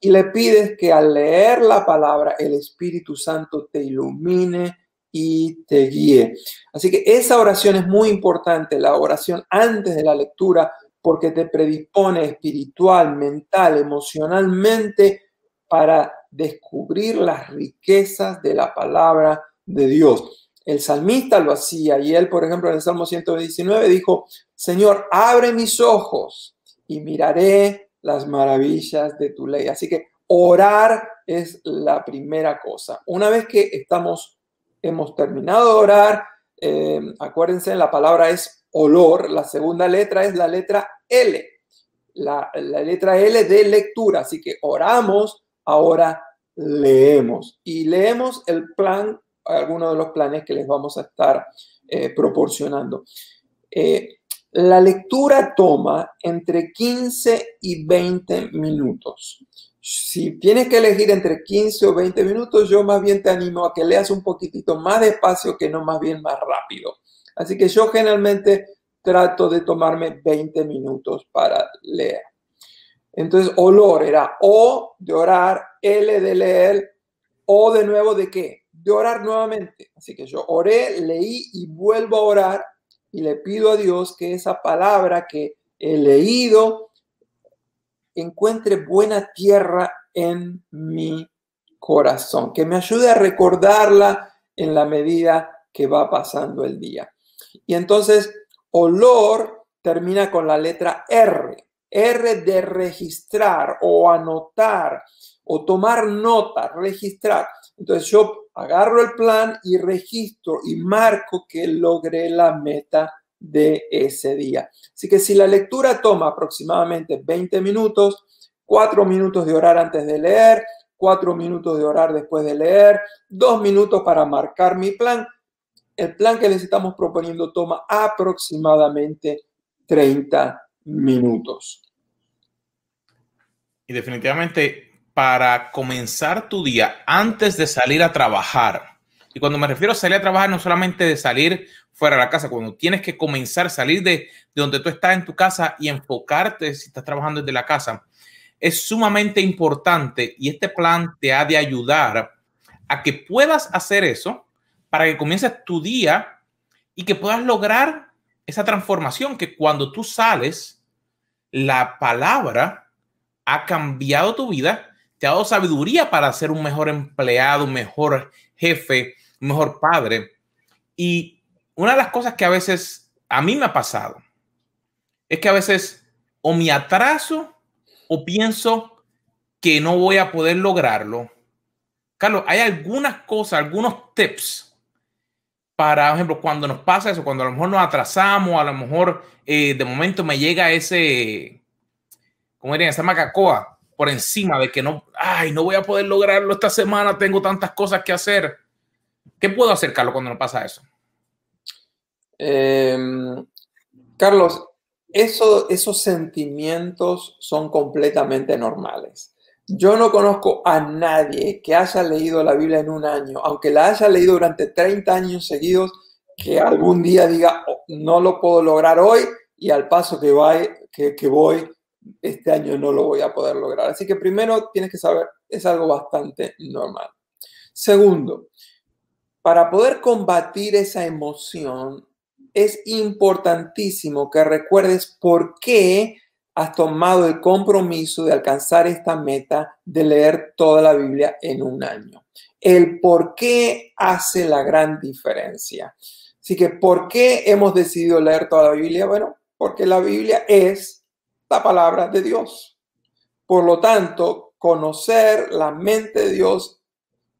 y le pides que al leer la palabra el Espíritu Santo te ilumine y te guíe. Así que esa oración es muy importante, la oración antes de la lectura, porque te predispone espiritual, mental, emocionalmente para descubrir las riquezas de la palabra de Dios. El salmista lo hacía y él, por ejemplo, en el Salmo 119 dijo, Señor, abre mis ojos y miraré las maravillas de tu ley. Así que orar es la primera cosa. Una vez que estamos, hemos terminado de orar, eh, acuérdense, la palabra es olor, la segunda letra es la letra L, la, letra L de lectura. Así que oramos, ahora leemos y leemos el plan, algunos de los planes que les vamos a estar eh, proporcionando. Eh, la lectura toma entre 15 y 20 minutos. Si tienes que elegir entre 15 o 20 minutos, yo más bien te animo a que leas un poquitito más despacio que no más bien más rápido. Así que yo generalmente trato de tomarme 20 minutos para leer. Entonces, olor era O de orar, L de leer, O de nuevo de qué? De orar nuevamente. Así que yo oré, leí y vuelvo a orar y le pido a Dios que esa palabra que he leído encuentre buena tierra en mi corazón, que me ayude a recordarla en la medida que va pasando el día. Y entonces, olor termina con la letra R. R de registrar o anotar o tomar nota, registrar. Entonces yo agarro el plan y registro y marco que logré la meta de ese día. Así que si la lectura toma aproximadamente 20 minutos, 4 minutos de orar antes de leer, 4 minutos de orar después de leer, 2 minutos para marcar mi plan, el plan que les estamos proponiendo toma aproximadamente 30 minutos. Y definitivamente para comenzar tu día antes de salir a trabajar, y cuando me refiero a salir a trabajar, no solamente de salir fuera de la casa, cuando tienes que comenzar a salir de, de donde tú estás en tu casa y enfocarte si estás trabajando desde la casa, es sumamente importante y este plan te ha de ayudar a que puedas hacer eso para que comiences tu día y que puedas lograr esa transformación que cuando tú sales, la palabra ha cambiado tu vida, te ha dado sabiduría para ser un mejor empleado, un mejor jefe, mejor padre. Y una de las cosas que a veces a mí me ha pasado es que a veces o me atraso o pienso que no voy a poder lograrlo. Carlos, hay algunas cosas, algunos tips para, por ejemplo, cuando nos pasa eso, cuando a lo mejor nos atrasamos, a lo mejor eh, de momento me llega ese, ¿cómo dirían? Esa macacoa por encima de que no, ay, no voy a poder lograrlo esta semana, tengo tantas cosas que hacer. ¿Qué puedo hacer, Carlos, cuando no pasa eso? Em, Carlos, eso, esos sentimientos son completamente normales. Yo no conozco a nadie que haya leído la Biblia en un año, aunque la haya leído durante 30 años seguidos, que algún día diga, oh, no lo puedo lograr hoy y al paso que, que, que voy, este año no lo voy a poder lograr. Así que primero tienes que saber, es algo bastante normal. Segundo, para poder combatir esa emoción, es importantísimo que recuerdes por qué has tomado el compromiso de alcanzar esta meta de leer toda la Biblia en un año. El por qué hace la gran diferencia. Así que, ¿por qué hemos decidido leer toda la Biblia? Bueno, porque la Biblia es la palabra de Dios. Por lo tanto, conocer la mente de Dios,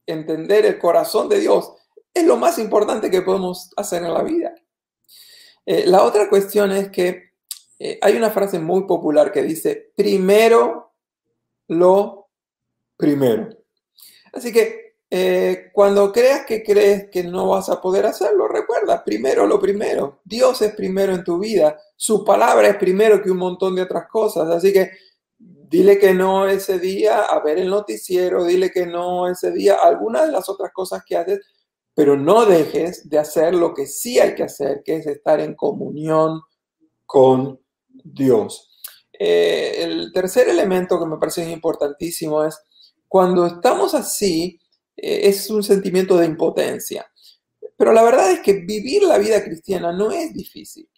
entender el corazón de Dios, es lo más importante que podemos hacer en la vida. Eh, la otra cuestión es que eh, hay una frase muy popular que dice, primero lo primero. Así que eh, cuando creas que crees que no vas a poder hacerlo, recuerda, primero lo primero. Dios es primero en tu vida su palabra es primero que un montón de otras cosas. Así que dile que no ese día a ver el noticiero, dile que no ese día algunas de las otras cosas que haces, pero no dejes de hacer lo que sí hay que hacer, que es estar en comunión con Dios. Eh, el tercer elemento que me parece importantísimo es cuando estamos así, eh, es un sentimiento de impotencia. Pero la verdad es que vivir la vida cristiana no es difícil.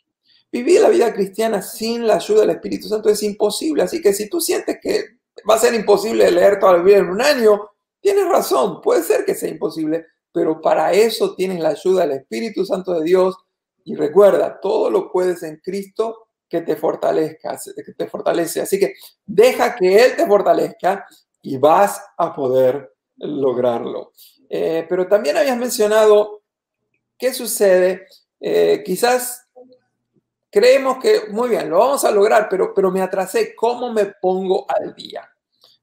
Vivir la vida cristiana sin la ayuda del Espíritu Santo es imposible. Así que si tú sientes que va a ser imposible leer toda la Biblia en un año, tienes razón, puede ser que sea imposible, pero para eso tienes la ayuda del Espíritu Santo de Dios. Y recuerda, todo lo puedes en Cristo que te fortalezca, que te fortalece. Así que deja que Él te fortalezca y vas a poder lograrlo. Eh, pero también habías mencionado qué sucede. Eh, quizás creemos que, muy bien, lo vamos a lograr, pero, pero me atrasé, ¿cómo me pongo al día?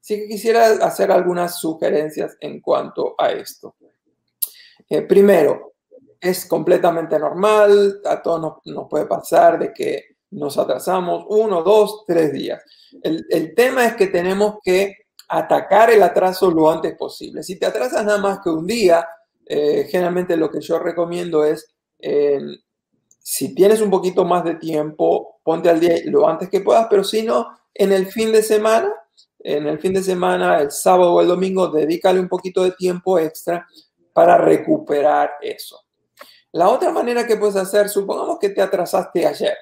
Así que quisiera hacer algunas sugerencias en cuanto a esto. Eh, primero, es completamente normal, a todos nos, puede pasar de que nos atrasamos uno, dos, tres días. El, tema es que tenemos que atacar el atraso lo antes posible. Si te atrasas nada más que un día, eh, generalmente lo que yo recomiendo es eh, si tienes un poquito más de tiempo, ponte al día lo antes que puedas, pero si no, en el fin de semana, en el fin de semana, el sábado o el domingo, dedícale un poquito de tiempo extra para recuperar eso. La otra manera que puedes hacer, supongamos que te atrasaste ayer,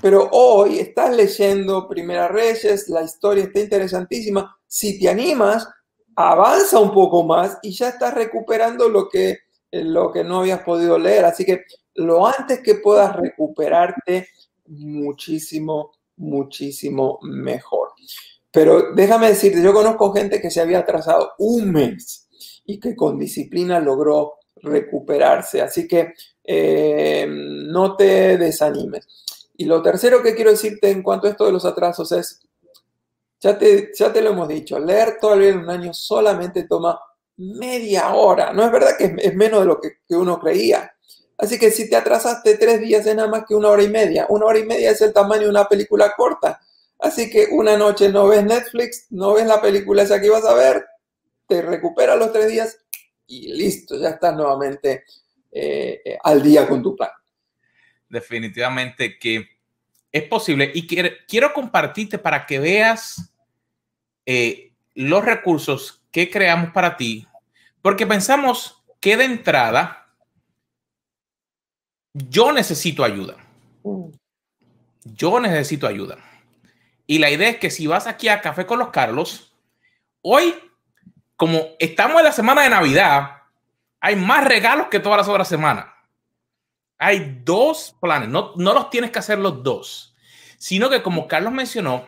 pero hoy estás leyendo Primera Reyes, la historia está interesantísima. Si te animas, avanza un poco más y ya estás recuperando lo que, lo que no habías podido leer. Así que lo antes que puedas recuperarte, muchísimo, muchísimo mejor. Pero déjame decirte, yo conozco gente que se había atrasado un mes y que con disciplina logró recuperarse. Así que eh, no te desanimes. Y lo tercero que quiero decirte en cuanto a esto de los atrasos es, ya te, ya te lo hemos dicho, leer todavía en un año solamente toma media hora. No es verdad que es, menos de lo que, que uno creía. Así que si te atrasaste tres días es nada más que una hora y media. Una hora y media es el tamaño de una película corta. Así que una noche no ves Netflix, no ves la película esa que ibas a ver, te recuperas los tres días y listo, ya estás nuevamente eh, eh, al día con tu plan. Definitivamente que es posible y quiero, compartirte para que veas eh, los recursos que creamos para ti, porque pensamos que de entrada yo necesito ayuda. Mm. Yo necesito ayuda. Y la idea es que si vas aquí a Café con los Carlos, hoy, como estamos en la semana de Navidad, hay más regalos que todas las otras semanas. Hay dos planes, no, no los tienes que hacer los dos, sino que como Carlos mencionó,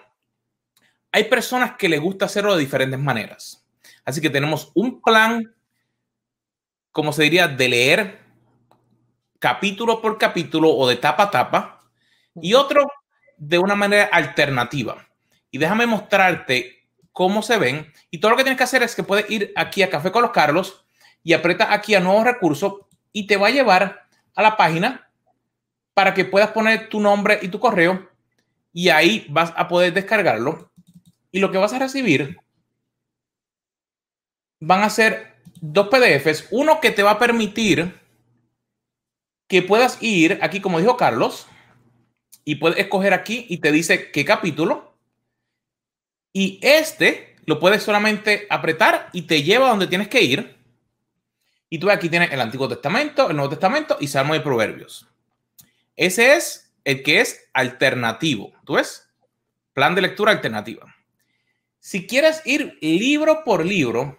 hay personas que les gusta hacerlo de diferentes maneras. Así que tenemos un plan, como se diría, de leer capítulo por capítulo o de tapa a tapa y otro de una manera alternativa. Y déjame mostrarte cómo se ven. Y todo lo que tienes que hacer es que puedes ir aquí a Café con los Carlos y aprieta aquí a nuevos recursos y te va a llevar a la página para que puedas poner tu nombre y tu correo y ahí vas a poder descargarlo. Y lo que vas a recibir van a ser dos PDFs. Uno que te va a permitir que puedas ir aquí, como dijo Carlos, y puedes escoger aquí y te dice qué capítulo. Y este lo puedes solamente apretar y te lleva donde tienes que ir. Y tú aquí tienes el Antiguo Testamento, el Nuevo Testamento y Salmo y Proverbios. Ese es el que es alternativo. ¿Tú ves? Plan de lectura alternativa. Si quieres ir libro por libro,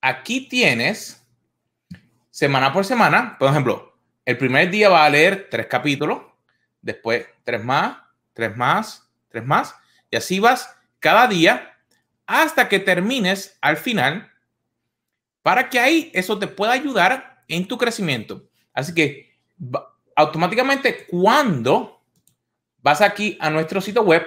aquí tienes semana por semana. Por ejemplo, el primer día va a leer tres capítulos, después tres más, tres más, tres más, y así vas cada día hasta que termines al final para que ahí eso te pueda ayudar en tu crecimiento. Así que automáticamente cuando vas aquí a nuestro sitio web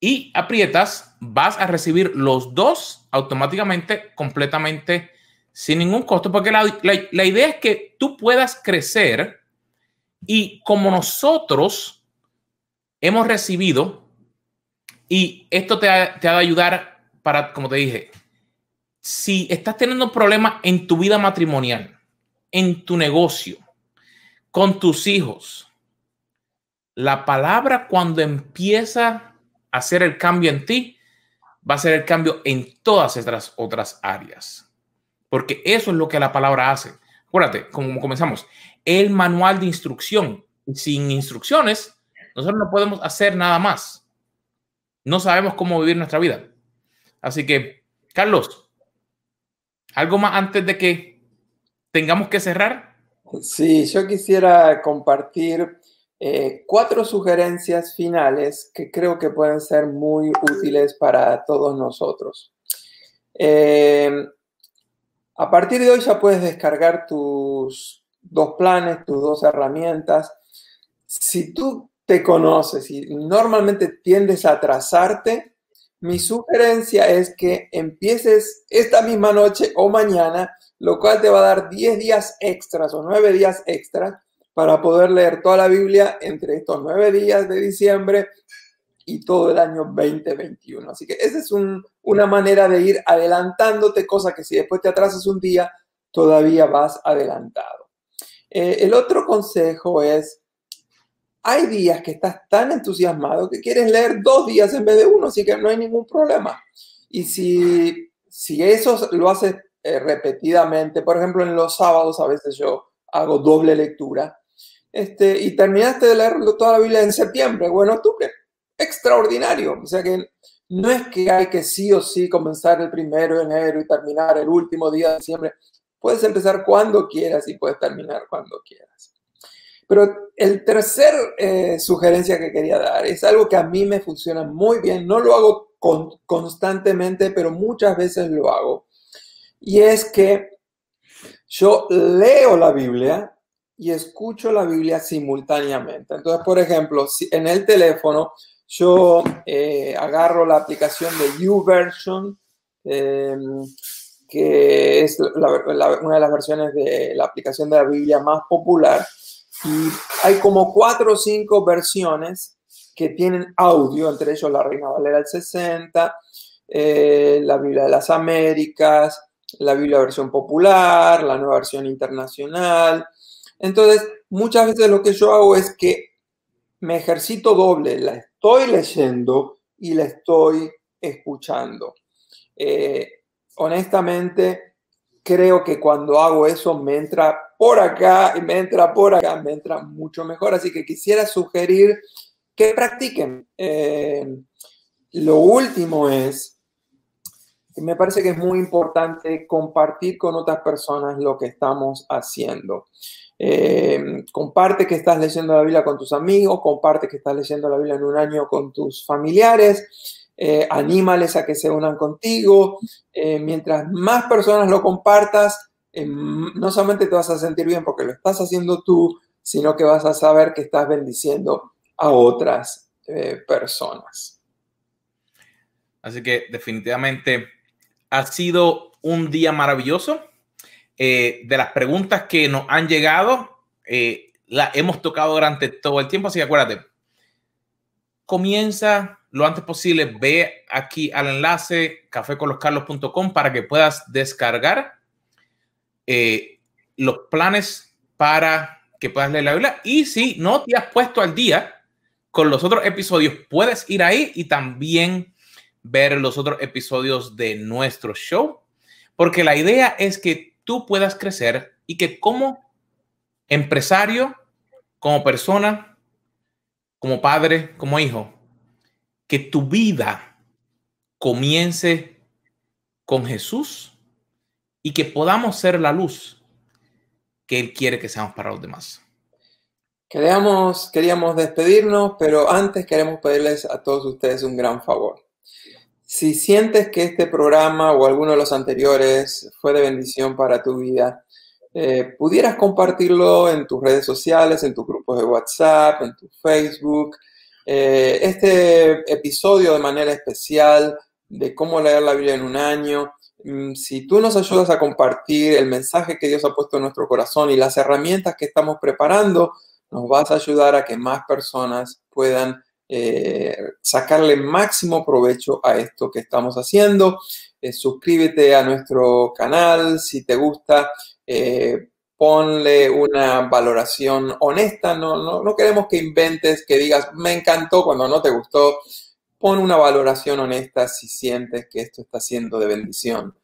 y aprietas, vas a recibir los dos automáticamente, completamente sin ningún costo, porque la, la, idea es que tú puedas crecer y como nosotros hemos recibido, y esto te ha de ayudar para, como te dije, si estás teniendo problemas en tu vida matrimonial, en tu negocio, con tus hijos, la palabra cuando empieza a hacer el cambio en ti, va a ser el cambio en todas estas otras áreas. Porque eso es lo que la palabra hace. Acuérdate, como comenzamos, el manual de instrucción. Sin instrucciones, nosotros no podemos hacer nada más. No sabemos cómo vivir nuestra vida. Así que, Carlos, ¿algo más antes de que tengamos que cerrar? Sí, yo quisiera compartir eh, cuatro sugerencias finales que creo que pueden ser muy útiles para todos nosotros. Eh, a partir de hoy ya puedes descargar tus dos planes, tus dos herramientas. Si tú te conoces y normalmente tiendes a atrasarte, mi sugerencia es que empieces esta misma noche o mañana, lo cual te va a dar 10 días extras o 9 días extras para poder leer toda la Biblia entre estos 9 días de diciembre y todo el año 2021. Así que esa es una manera de ir adelantándote, cosa que si después te atrasas un día, todavía vas adelantado. Eh, el otro consejo es hay días que estás tan entusiasmado que quieres leer dos días en vez de uno, así que no hay ningún problema. Y si, si eso lo haces eh, repetidamente, por ejemplo, en los sábados a veces yo hago doble lectura, este, y terminaste de leer toda la Biblia en septiembre, bueno, octubre, extraordinario. O sea que no es que hay que sí o sí comenzar el primero de enero y terminar el último día de diciembre. Puedes empezar cuando quieras y puedes terminar cuando quieras. Pero el tercer eh, sugerencia que quería dar es algo que a mí me funciona muy bien. No lo hago constantemente, pero muchas veces lo hago. Y es que yo leo la Biblia y escucho la Biblia simultáneamente. Entonces, por ejemplo, si en el teléfono yo eh, agarro la aplicación de YouVersion, em, que es una de las versiones de la aplicación de la Biblia más popular, y hay como cuatro o cinco versiones que tienen audio, entre ellos la Reina Valera del 60, eh, la Biblia de las Américas, la Biblia versión popular, la nueva versión internacional. Entonces, muchas veces lo que yo hago es que me ejercito doble, la estoy leyendo y la estoy escuchando. Eh, honestamente, creo que cuando hago eso me entra por acá y me entra por acá, me entra mucho mejor. Así que quisiera sugerir que practiquen. Eh, lo último es, me parece que es muy importante compartir con otras personas lo que estamos haciendo. Eh, comparte que estás leyendo la Biblia con tus amigos, comparte que estás leyendo la Biblia en un año con tus familiares, eh, anímales a que se unan contigo. mientras más personas lo compartas, no solamente te vas a sentir bien porque lo estás haciendo tú, sino que vas a saber que estás bendiciendo a otras eh, personas. Así que definitivamente ha sido un día maravilloso. Eh, de las preguntas que nos han llegado, eh, la hemos tocado durante todo el tiempo, así que acuérdate, comienza lo antes posible, ve aquí al enlace caféconloscarlos.com para que puedas descargar eh, los planes para que puedas leer la Biblia. Y si no te has puesto al día con los otros episodios, puedes ir ahí y también ver los otros episodios de nuestro show, porque la idea es que tú puedas crecer y que como empresario, como persona, como padre, como hijo, que tu vida comience con Jesús y que podamos ser la luz que Él quiere que seamos para los demás. Queríamos, queríamos despedirnos, pero antes queremos pedirles a todos ustedes un gran favor. Si sientes que este programa o alguno de los anteriores fue de bendición para tu vida, eh, pudieras compartirlo en tus redes sociales, en tus grupos de WhatsApp, en tu Facebook. Eh, este episodio de manera especial de cómo leer la Biblia en un año. Mm, si tú nos ayudas a compartir el mensaje que Dios ha puesto en nuestro corazón y las herramientas que estamos preparando, nos vas a ayudar a que más personas puedan eh, sacarle máximo provecho a esto que estamos haciendo. Eh, suscríbete a nuestro canal si te gusta. Eh, ponle una valoración honesta. No, no, no queremos que inventes, que digas, me encantó cuando no te gustó. Pon una valoración honesta si sientes que esto está siendo de bendición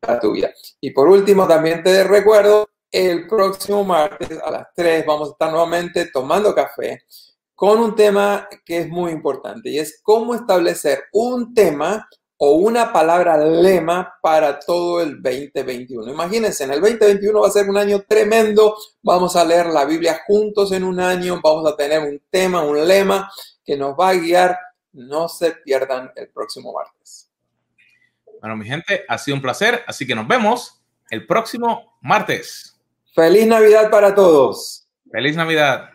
para tu vida. Y por último, también te recuerdo el próximo martes a las 3 vamos a estar nuevamente tomando café con un tema que es muy importante y es cómo establecer un tema o una palabra lema para todo el 2021. Imagínense, en el 2021 va a ser un año tremendo, vamos a leer la Biblia juntos en un año, vamos a tener un tema, un lema que nos va a guiar. No se pierdan el próximo martes. Bueno, mi gente, ha sido un placer, así que nos vemos el próximo martes. Feliz Navidad para todos. Feliz Navidad.